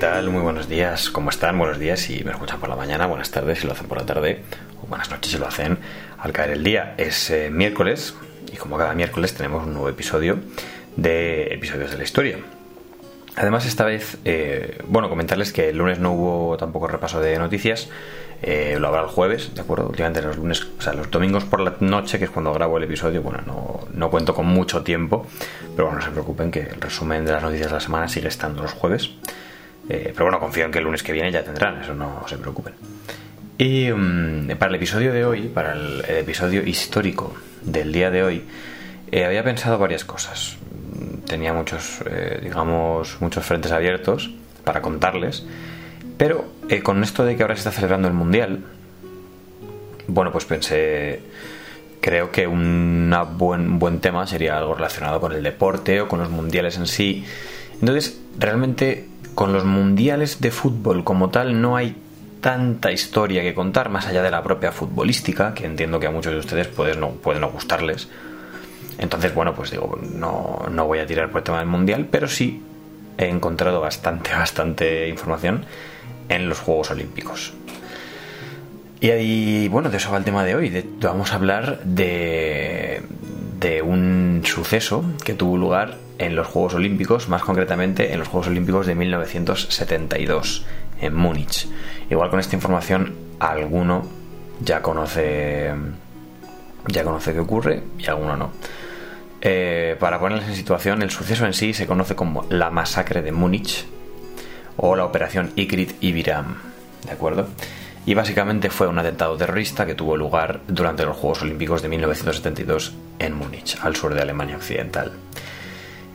tal? Muy buenos días. ¿Cómo están? Buenos días si me escuchan por la mañana, buenas tardes si lo hacen por la tarde, o buenas noches si lo hacen al caer el día. Es eh, miércoles y como cada miércoles tenemos un nuevo episodio de episodios de la historia. Además, esta vez, eh, bueno, comentarles que el lunes no hubo tampoco repaso de noticias, eh, lo habrá el jueves, ¿de acuerdo? Últimamente los lunes, o sea, los domingos por la noche, que es cuando grabo el episodio, bueno, no, no cuento con mucho tiempo, pero bueno, no se preocupen que el resumen de las noticias de la semana sigue estando los jueves. Eh, pero bueno, confío en que el lunes que viene ya tendrán, eso no se preocupen. Y mm, para el episodio de hoy, para el, episodio histórico del día de hoy, había pensado varias cosas tenía muchos, eh, digamos, muchos frentes abiertos para contarles. Pero eh, con esto de que ahora se está celebrando el Mundial, bueno, pues pensé, creo que un buen, buen tema sería algo relacionado con el deporte o con los mundiales en sí. Entonces, realmente con los mundiales de fútbol como tal no hay tanta historia que contar, más allá de la propia futbolística, que entiendo que a muchos de ustedes puede no, puede no gustarles entonces, bueno, pues digo, no, no voy a tirar por el tema del mundial, pero sí he encontrado bastante, bastante información en los Juegos Olímpicos. Y ahí, bueno, de eso va el tema de hoy. vamos a hablar de, de un suceso que tuvo lugar en los Juegos Olímpicos, más concretamente en los Juegos Olímpicos de 1972, en Múnich. Igual con esta información alguno ya conoce ya conoce qué ocurre y alguno no. Eh, para ponerles en situación, el suceso en sí se conoce como la masacre de Múnich o la operación Ikrit Ibiram, ¿de acuerdo? Y básicamente fue un atentado terrorista que tuvo lugar durante los Juegos Olímpicos de 1972 en Múnich, al sur de Alemania Occidental.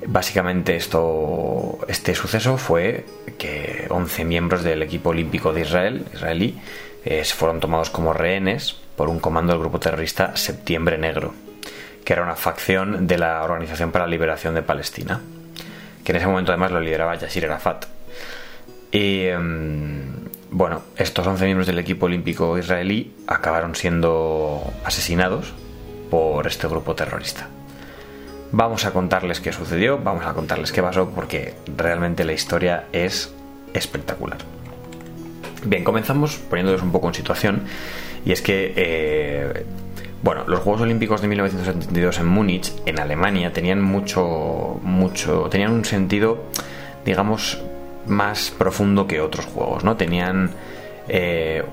Básicamente esto, este suceso fue que 11 miembros del equipo olímpico de Israel, israelí, eh, fueron tomados como rehenes por un comando del grupo terrorista Septiembre Negro, que era una facción de la Organización para la Liberación de Palestina, que en ese momento además lo lideraba Yasir Arafat. Y em, bueno, estos 11 miembros del equipo olímpico israelí acabaron siendo asesinados por este grupo terrorista. Vamos a contarles qué sucedió, vamos a contarles qué pasó, porque realmente la historia es espectacular. Bien, comenzamos poniéndoles un poco en situación, y es que eh, bueno, los Juegos Olímpicos de 1972 en Múnich, en Alemania, tenían mucho, mucho, tenían un sentido, digamos, más profundo que otros juegos, ¿no? Tenían eh,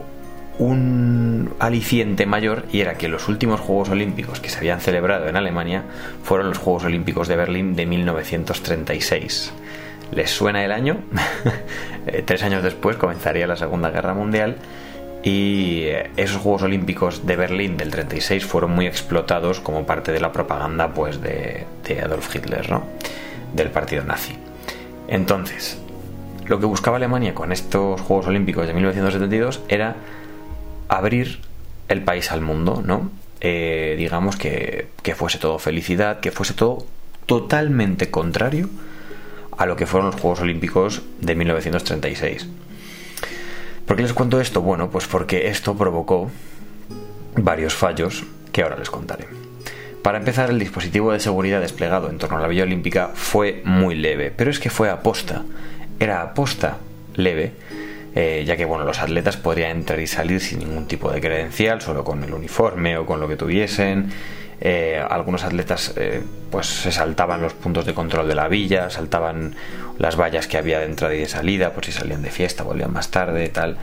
un aliciente mayor y era que los últimos Juegos Olímpicos que se habían celebrado en Alemania fueron los Juegos Olímpicos de Berlín de 1936. ¿Les suena el año? Eh, tres años después comenzaría la Segunda Guerra Mundial y esos Juegos Olímpicos de Berlín del 36 fueron muy explotados como parte de la propaganda pues de, Adolf Hitler, ¿no? del partido nazi. Entonces, lo que buscaba Alemania con estos Juegos Olímpicos de 1972 era abrir el país al mundo, ¿no? Eh, digamos que, que fuese todo felicidad, que fuese todo totalmente contrario a lo que fueron los Juegos Olímpicos de 1936. ¿Por qué les cuento esto? Bueno, pues porque esto provocó varios fallos que ahora les contaré. Para empezar, el dispositivo de seguridad desplegado en torno a la Villa Olímpica fue muy leve, pero es que fue aposta. Era aposta leve, eh, ya que bueno, los atletas podrían entrar y salir sin ningún tipo de credencial, solo con el uniforme o con lo que tuviesen. Eh, algunos atletas eh, pues se saltaban los puntos de control de la villa, saltaban las vallas que había de entrada y de salida, por si salían de fiesta, volvían más tarde, tal.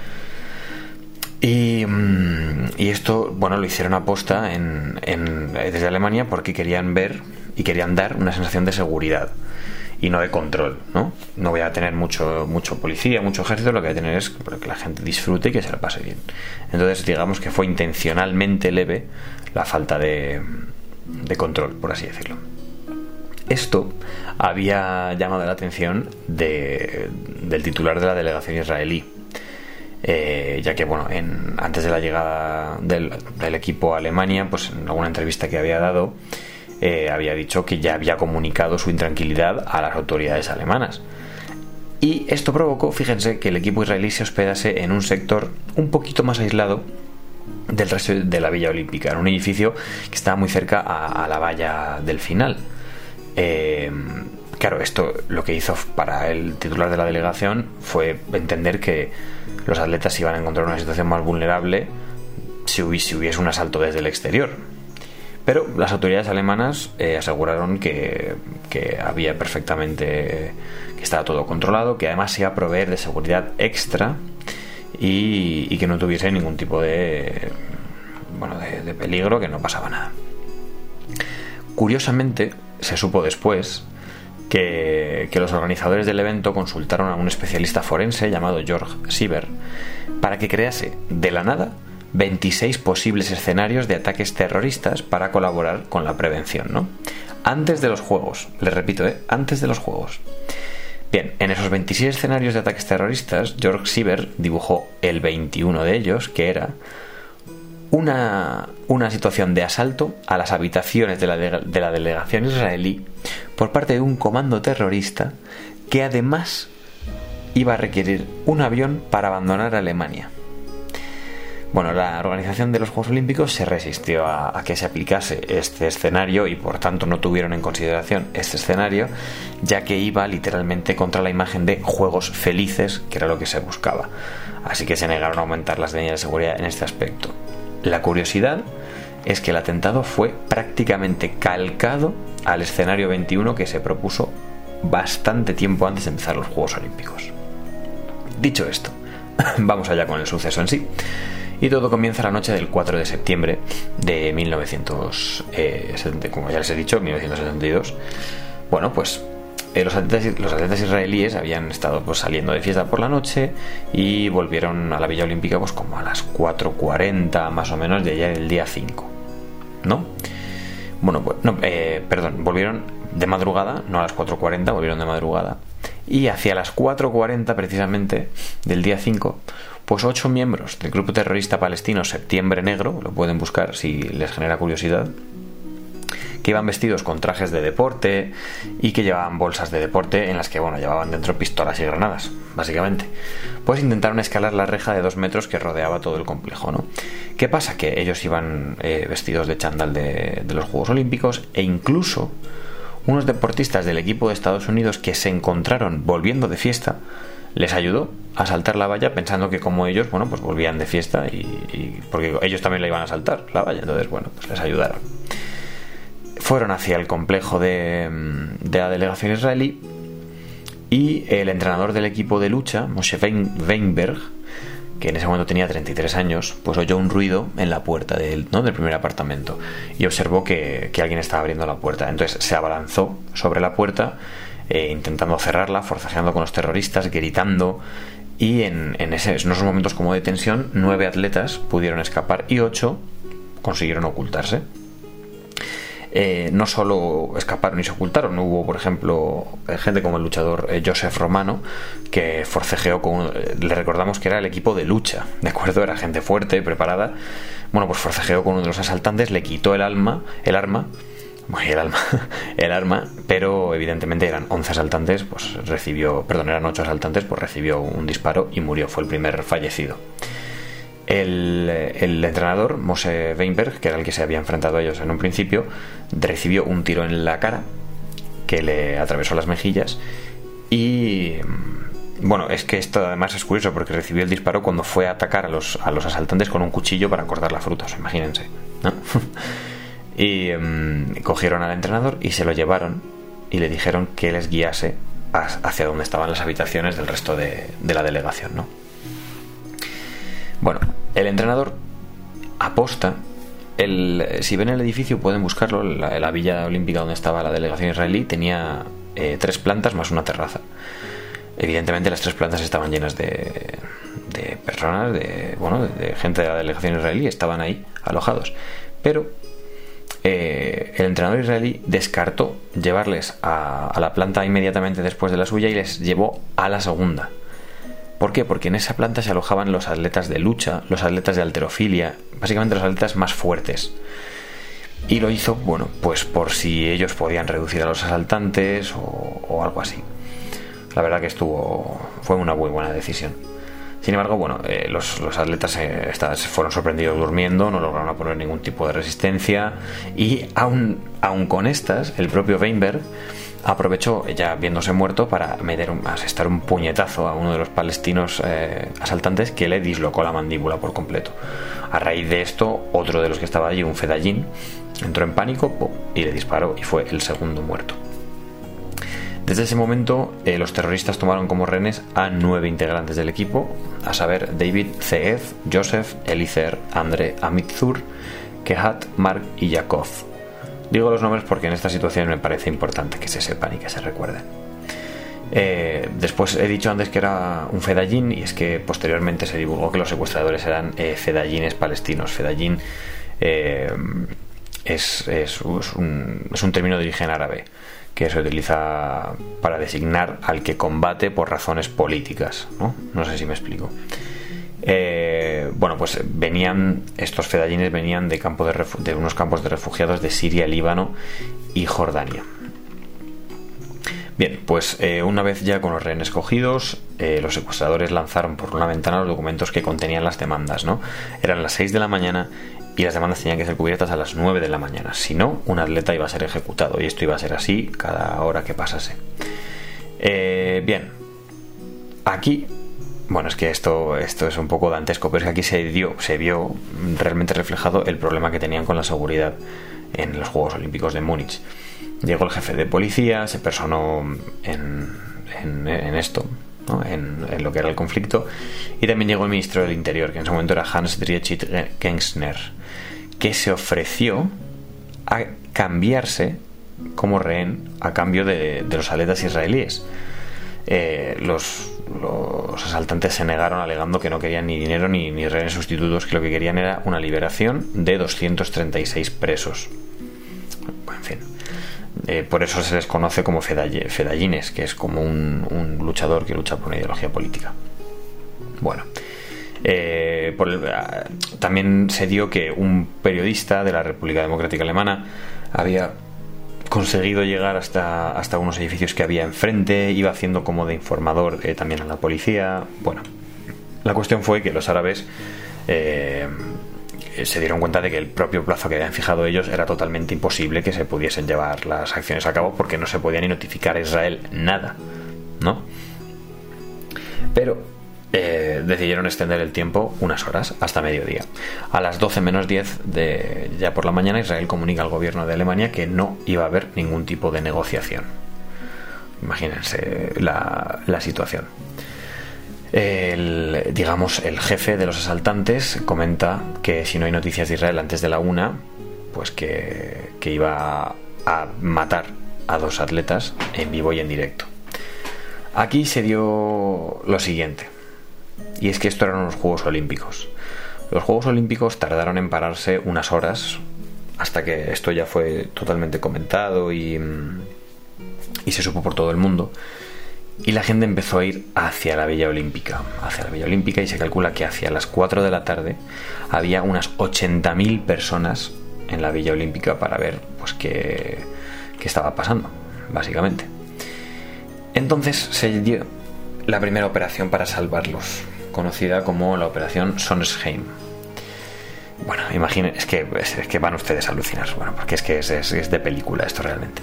Y, mm, esto, bueno, lo hicieron aposta en, en, desde Alemania porque querían ver y querían dar una sensación de seguridad y no de control, ¿no? No voy a tener mucho, mucho policía, mucho ejército, lo que voy a tener es que la gente disfrute y que se la pase bien. Entonces, digamos que fue intencionalmente leve la falta de, de control, por así decirlo. Esto había llamado la atención de, del titular de la delegación israelí, eh, ya que bueno, en, antes de la llegada del, equipo a Alemania, pues en alguna entrevista que había dado, eh, había dicho que ya había comunicado su intranquilidad a las autoridades alemanas. Y esto provocó, fíjense, que el equipo israelí se hospedase en un sector un poquito más aislado del resto de la Villa Olímpica, en un edificio que estaba muy cerca a, la valla del final. Eh, claro, esto lo que hizo para el titular de la delegación fue entender que los atletas iban a encontrar una situación más vulnerable si hubiese, hubiese un asalto desde el exterior. Pero las autoridades alemanas eh, aseguraron que, había perfectamente, que estaba todo controlado, que además se iba a proveer de seguridad extra y, que no tuviese ningún tipo de, bueno, de peligro, que no pasaba nada. Curiosamente, se supo después que, los organizadores del evento consultaron a un especialista forense llamado George Sieber para que crease de la nada 26 posibles escenarios de ataques terroristas para colaborar con la prevención, ¿no? Antes de los juegos, les repito, ¿eh? antes de los juegos. Bien, en esos 26 escenarios de ataques terroristas, George Sieber dibujó el 21 de ellos, que era una, una situación de asalto a las habitaciones de la, de la delegación israelí por parte de un comando terrorista que además iba a requerir un avión para abandonar Alemania. Bueno, la organización de los Juegos Olímpicos se resistió a, que se aplicase este escenario y por tanto no tuvieron en consideración este escenario, ya que iba literalmente contra la imagen de Juegos Felices, que era lo que se buscaba. Así que se negaron a aumentar las medidas de seguridad en este aspecto. La curiosidad es que el atentado fue prácticamente calcado al escenario 21 que se propuso bastante tiempo antes de empezar los Juegos Olímpicos. Dicho esto, vamos allá con el suceso en sí. Y todo comienza la noche del 4 de septiembre de 1970, como ya les he dicho, 1972. Bueno, pues eh, los, atletas, israelíes habían estado pues, saliendo de fiesta por la noche y volvieron a la Villa Olímpica pues como a las 4.40 más o menos de allá del día 5. ¿No? Bueno, pues, no, eh, perdón, volvieron de madrugada, no a las 4.40, volvieron de madrugada. Y hacia las 4.40 precisamente del día 5, pues ocho miembros del grupo terrorista palestino Septiembre Negro, lo pueden buscar si les genera curiosidad, que iban vestidos con trajes de deporte y que llevaban bolsas de deporte en las que, bueno, llevaban dentro pistolas y granadas, básicamente. Pues intentaron escalar la reja de dos metros que rodeaba todo el complejo, ¿no? ¿Qué pasa? Que ellos iban eh, vestidos de chándal de, de los Juegos Olímpicos e incluso unos deportistas del equipo de Estados Unidos que se encontraron volviendo de fiesta les ayudó a saltar la valla pensando que como ellos, bueno, pues volvían de fiesta y, porque ellos también la iban a saltar la valla, entonces bueno, pues les ayudaron fueron hacia el complejo de, la delegación israelí y el entrenador del equipo de lucha, Moshe Weinberg, que en ese momento tenía 33 años, pues oyó un ruido en la puerta del, ¿no? del primer apartamento y observó que, alguien estaba abriendo la puerta. Entonces se abalanzó sobre la puerta, eh, intentando cerrarla, forcejeando con los terroristas, gritando. Y en, en, ese, en esos momentos como de tensión, nueve atletas pudieron escapar y ocho consiguieron ocultarse. Eh, no solo escaparon y se ocultaron, hubo, por ejemplo, eh, gente como el luchador Joseph Romano, que forcejeó con. Le recordamos que era el equipo de lucha, ¿de acuerdo? Era gente fuerte, preparada. Bueno, pues forcejeó con uno de los asaltantes, le quitó el alma, el arma. El alma, el arma, pero evidentemente eran 11 asaltantes, pues recibió, perdón, eran 8 asaltantes, pues recibió un disparo y murió, fue el primer fallecido. El, entrenador, Mose Weinberg, que era el que se había enfrentado a ellos en un principio, recibió un tiro en la cara que le atravesó las mejillas y bueno, es que esto además es curioso porque recibió el disparo cuando fue a atacar a los, a los asaltantes con un cuchillo para cortar la fruta, imagínense. y mm, cogieron al entrenador y se lo llevaron y le dijeron que les guiase hacia donde estaban las habitaciones del resto de, de la delegación, ¿no? Bueno, el entrenador aposta. El, si ven el edificio pueden buscarlo. La, villa olímpica donde estaba la delegación israelí tenía eh, tres plantas más una terraza. Evidentemente las tres plantas estaban llenas de, de personas, de, bueno, de, gente de la delegación israelí, estaban ahí alojados. Pero eh, el entrenador israelí descartó llevarles a, la planta inmediatamente después de la suya y les llevó a la segunda. ¿Por qué? Porque en esa planta se alojaban los atletas de lucha, los atletas de alterofilia, básicamente los atletas más fuertes. Y lo hizo, bueno, pues por si ellos podían reducir a los asaltantes o, algo así. La verdad que estuvo. fue una muy buena decisión. Sin embargo, bueno, eh, los, atletas eh, fueron sorprendidos durmiendo, no lograron poner ningún tipo de resistencia y aún, aún con estas, el propio Weinberg aprovechó, ya viéndose muerto, para meter un, asestar un puñetazo a uno de los palestinos eh, asaltantes que le dislocó la mandíbula por completo. A raíz de esto, otro de los que estaba allí, un fedallín, entró en pánico y le disparó y fue el segundo muerto. Desde ese momento, eh, los terroristas tomaron como rehenes a nueve integrantes del equipo, a saber David Zeev, Joseph, Elizer, Andre, Amitzur, Kehat, Mark y Yakov. Digo los nombres porque en esta situación me parece importante que se sepan y que se recuerden. Eh, después he dicho antes que era un fedallín y es que posteriormente se divulgó que los secuestradores eran eh, fedallines palestinos. Fedallín un, es, un, término de origen árabe que se utiliza para designar al que combate por razones políticas. No, no sé si me explico. Eh, bueno, pues venían, estos fedallines venían de, de, de, unos campos de refugiados de Siria, Líbano y Jordania. Bien, pues eh, una vez ya con los rehenes cogidos, eh, los secuestradores lanzaron por una ventana los documentos que contenían las demandas, ¿no? Eran las 6 de la mañana y las demandas tenían que ser cubiertas a las 9 de la mañana. Si no, un atleta iba a ser ejecutado y esto iba a ser así cada hora que pasase. Eh, bien, aquí, bueno, es que esto, esto es un poco dantesco, pero es que aquí se, dio, se vio realmente reflejado el problema que tenían con la seguridad en los Juegos Olímpicos de Múnich. Llegó el jefe de policía, se personó en, esto, en, en, lo que era el conflicto, y también llegó el ministro del Interior, que en ese momento era Hans Dietrich Gensner que se ofreció a cambiarse como rehén a cambio de, los atletas israelíes. Eh, los, asaltantes se negaron alegando que no querían ni dinero ni, rehenes sustitutos, que lo que querían era una liberación de 236 presos. en fin. Eh, por eso se les conoce como fedallines, que es como un luchador que lucha por una ideología política. Bueno, eh, ah, también se dio que un periodista de la República Democrática Alemana había conseguido llegar hasta, hasta unos edificios que había enfrente, iba haciendo como de informador eh, también a la policía. Bueno, la cuestión fue que los árabes eh, se dieron cuenta de que el propio plazo que habían fijado ellos era totalmente imposible que se pudiesen llevar las acciones a cabo porque no se podía ni notificar a Israel nada, ¿no? Pero eh, decidieron extender el tiempo unas horas, hasta mediodía. A las 12 menos 10 de ya por la mañana, Israel comunica al gobierno de Alemania que no iba a haber ningún tipo de negociación. Imagínense la, situación. El, digamos, el jefe de los asaltantes comenta que si no hay noticias de Israel antes de la una, pues que, que iba a matar a dos atletas en vivo y en directo. Aquí se dio lo siguiente y es que esto eran los Juegos Olímpicos. Los Juegos Olímpicos tardaron en pararse unas horas hasta que esto ya fue totalmente comentado y, y se supo por todo el mundo. Y la gente empezó a ir hacia la Villa Olímpica, hacia la Villa Olímpica y se calcula que hacia las 4 de la tarde había unas 80.000 personas en la Villa Olímpica para ver pues qué, qué estaba pasando, básicamente. Entonces se dio la primera operación para salvarlos conocida como la Operación Sonsheim. Bueno, imaginen, es que, es, que van ustedes a alucinar, bueno, porque es que es, de película esto realmente.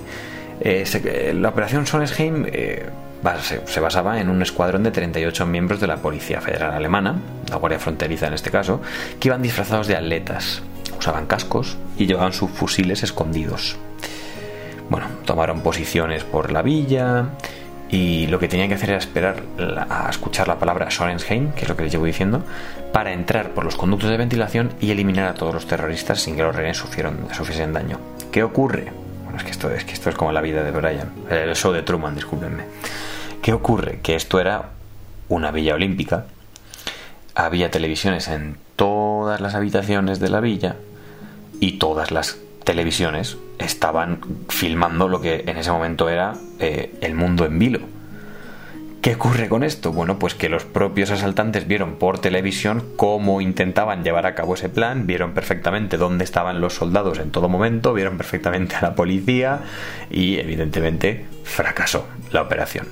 Eh, la Operación Sonsheim eh, se, basaba en un escuadrón de 38 miembros de la Policía Federal Alemana, la Guardia Fronteriza en este caso, que iban disfrazados de atletas, usaban cascos y llevaban sus fusiles escondidos. Bueno, tomaron posiciones por la villa, y lo que tenían que hacer era esperar a escuchar la palabra Sonnenheim, que es lo que les llevo diciendo, para entrar por los conductos de ventilación y eliminar a todos los terroristas sin que los rehenes sufriesen daño. ¿Qué ocurre? Bueno, es que esto es que esto es como la vida de Brian, el show de Truman, discúlpenme. ¿Qué ocurre? Que esto era una villa olímpica. Había televisiones en todas las habitaciones de la villa y todas las televisiones estaban filmando lo que en ese momento era eh, el mundo en vilo. ¿Qué ocurre con esto? Bueno, pues que los propios asaltantes vieron por televisión cómo intentaban llevar a cabo ese plan, vieron perfectamente dónde estaban los soldados en todo momento, vieron perfectamente a la policía y evidentemente fracasó la operación.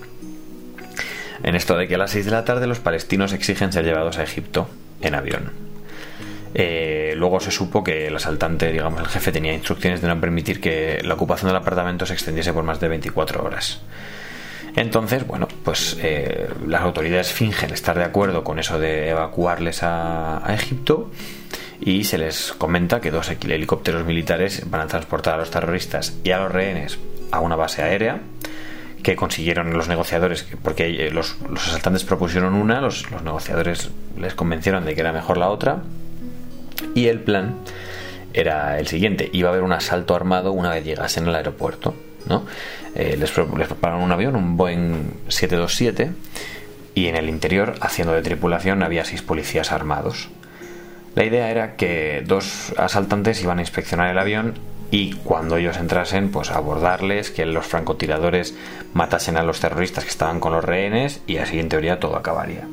En esto de que a las 6 de la tarde los palestinos exigen ser llevados a Egipto en avión. Eh, luego se supo que el asaltante, digamos, el jefe tenía instrucciones de no permitir que la ocupación del apartamento se extendiese por más de 24 horas. Entonces, bueno, pues eh, las autoridades fingen estar de acuerdo con eso de evacuarles a, a Egipto y se les comenta que dos helicópteros militares van a transportar a los terroristas y a los rehenes a una base aérea que consiguieron los negociadores, porque los, asaltantes propusieron una, los, negociadores les convencieron de que era mejor la otra, y el plan era el siguiente, iba a haber un asalto armado una vez llegasen al aeropuerto. ¿no? Eh, les, les prepararon un avión, un Boeing 727, y en el interior, haciendo de tripulación, había seis policías armados. La idea era que dos asaltantes iban a inspeccionar el avión y cuando ellos entrasen, pues abordarles, que los francotiradores matasen a los terroristas que estaban con los rehenes y así en teoría todo acabaría.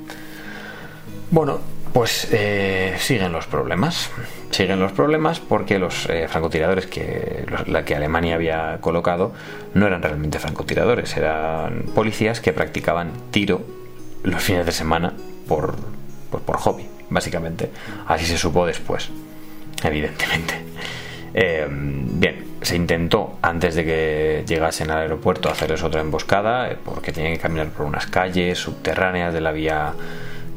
Bueno, pues eh, siguen los problemas. Siguen los problemas porque los eh, francotiradores que, la que Alemania había colocado no eran realmente francotiradores, eran policías que practicaban tiro los fines de semana por, pues por hobby, básicamente. Así se supo después, evidentemente. Eh, bien, se intentó antes de que llegasen al aeropuerto hacerles otra emboscada eh, porque tenían que caminar por unas calles subterráneas de la vía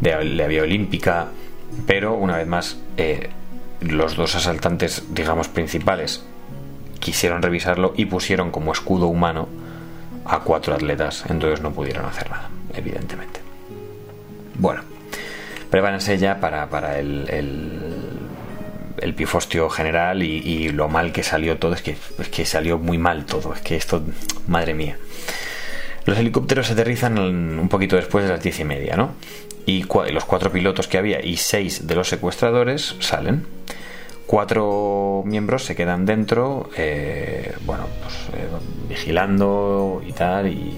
de la vía olímpica, pero una vez más eh, los dos asaltantes, digamos principales, quisieron revisarlo y pusieron como escudo humano a cuatro atletas, entonces no pudieron hacer nada, evidentemente. Bueno, prepárense ya para, para el el pifostio general y, lo mal que salió todo, es que, es que salió muy mal todo, es que esto, madre mía. Los helicópteros aterrizan un poquito después de las diez y media, ¿no? Y los cuatro pilotos que había y seis de los secuestradores salen. Cuatro miembros se quedan dentro, eh, bueno, pues eh, vigilando y tal, y,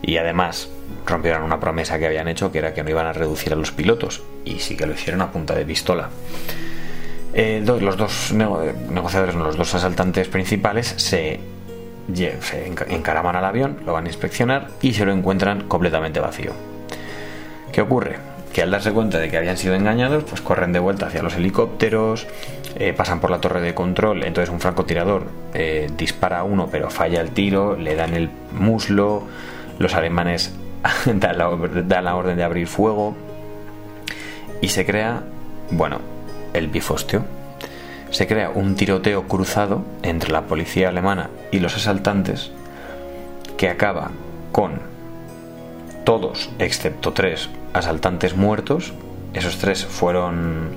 y además rompieron una promesa que habían hecho que era que no iban a reducir a los pilotos, y sí que lo hicieron a punta de pistola. Eh, los dos negociadores, los dos asaltantes principales, se, se encaraman al avión, lo van a inspeccionar y se lo encuentran completamente vacío. ¿Qué ocurre? Que al darse cuenta de que habían sido engañados, pues corren de vuelta hacia los helicópteros, eh, pasan por la torre de control, entonces un francotirador eh, dispara a uno pero falla el tiro, le dan el muslo, los alemanes dan la, la orden de abrir fuego y se crea, bueno, el bifostio. Se crea un tiroteo cruzado entre la policía alemana y los asaltantes que acaba con todos, excepto tres asaltantes muertos. Esos tres fueron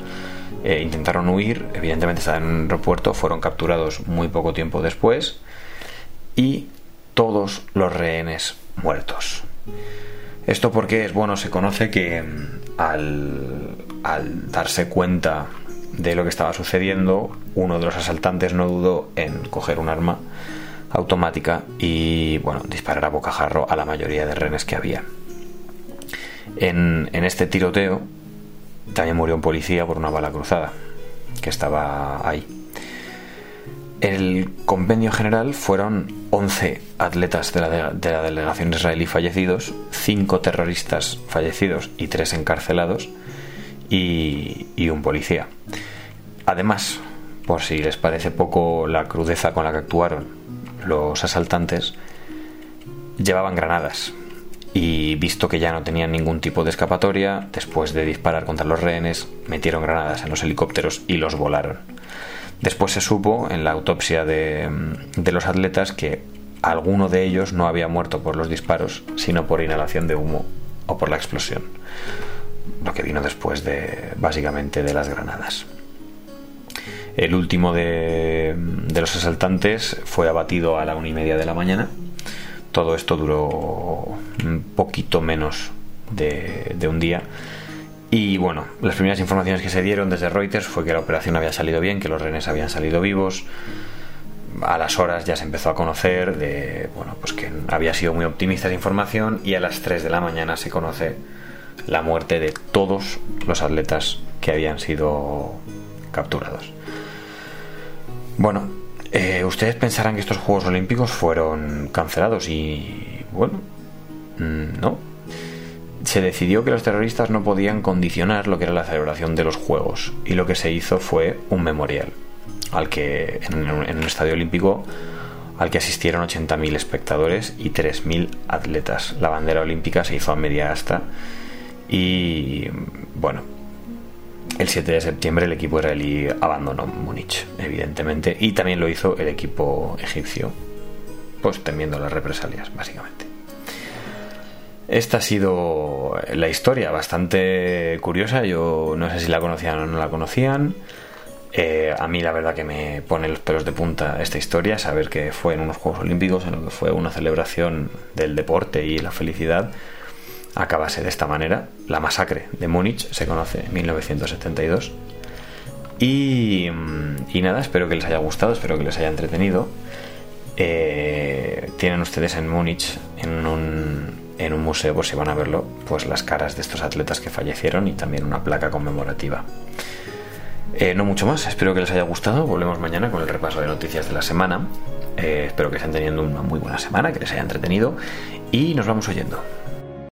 eh, intentaron huir, evidentemente estaban en un aeropuerto, fueron capturados muy poco tiempo después y todos los rehenes muertos. Esto porque es bueno, se conoce que mm, al, al darse cuenta de lo que estaba sucediendo, uno de los asaltantes no dudó en coger un arma automática y bueno, disparar a bocajarro a la mayoría de renes que había. En, este tiroteo también murió un policía por una bala cruzada que estaba ahí. El compendio general fueron 11 atletas de la, de la delegación israelí fallecidos, 5 terroristas fallecidos y 3 encarcelados, y, un policía. Además, por si les parece poco la crudeza con la que actuaron los asaltantes, llevaban granadas y visto que ya no tenían ningún tipo de escapatoria, después de disparar contra los rehenes, metieron granadas en los helicópteros y los volaron. Después se supo en la autopsia de, de los atletas que alguno de ellos no había muerto por los disparos, sino por inhalación de humo o por la explosión lo que vino después de básicamente de las granadas. El último de, los asaltantes fue abatido a la una y media de la mañana. Todo esto duró un poquito menos de, un día. Y bueno, las primeras informaciones que se dieron desde Reuters fue que la operación había salido bien, que los rehenes habían salido vivos. A las horas ya se empezó a conocer de, bueno, pues que había sido muy optimista esa información y a las 3 de la mañana se conoce la muerte de todos los atletas que habían sido capturados. Bueno, eh, ustedes pensarán que estos Juegos Olímpicos fueron cancelados y bueno, mm, no. se decidió que los terroristas no podían condicionar lo que era la celebración de los Juegos y lo que se hizo fue un memorial al que en, un estadio olímpico al que asistieron 80.000 espectadores y 3.000 atletas. La bandera olímpica se hizo a media asta y bueno, el 7 de septiembre el equipo israelí abandonó Múnich, evidentemente, y también lo hizo el equipo egipcio, pues temiendo las represalias, básicamente. Esta ha sido la historia, bastante curiosa. Yo no sé si la conocían o no la conocían. Eh, a mí la verdad que me pone los pelos de punta esta historia, saber que fue en unos Juegos Olímpicos, en lo que fue una celebración del deporte y la felicidad, acabase de esta manera. La masacre de Múnich se conoce en 1972. Y, y nada, espero que les haya gustado, espero que les haya entretenido. Eh, tienen ustedes en Múnich, en un, en un museo, por si van a verlo, pues las caras de estos atletas que fallecieron y también una placa conmemorativa. Eh, no mucho más, espero que les haya gustado. Volvemos mañana con el repaso de noticias de la semana. Eh, espero que estén teniendo una muy buena semana, que les haya entretenido y nos vamos oyendo.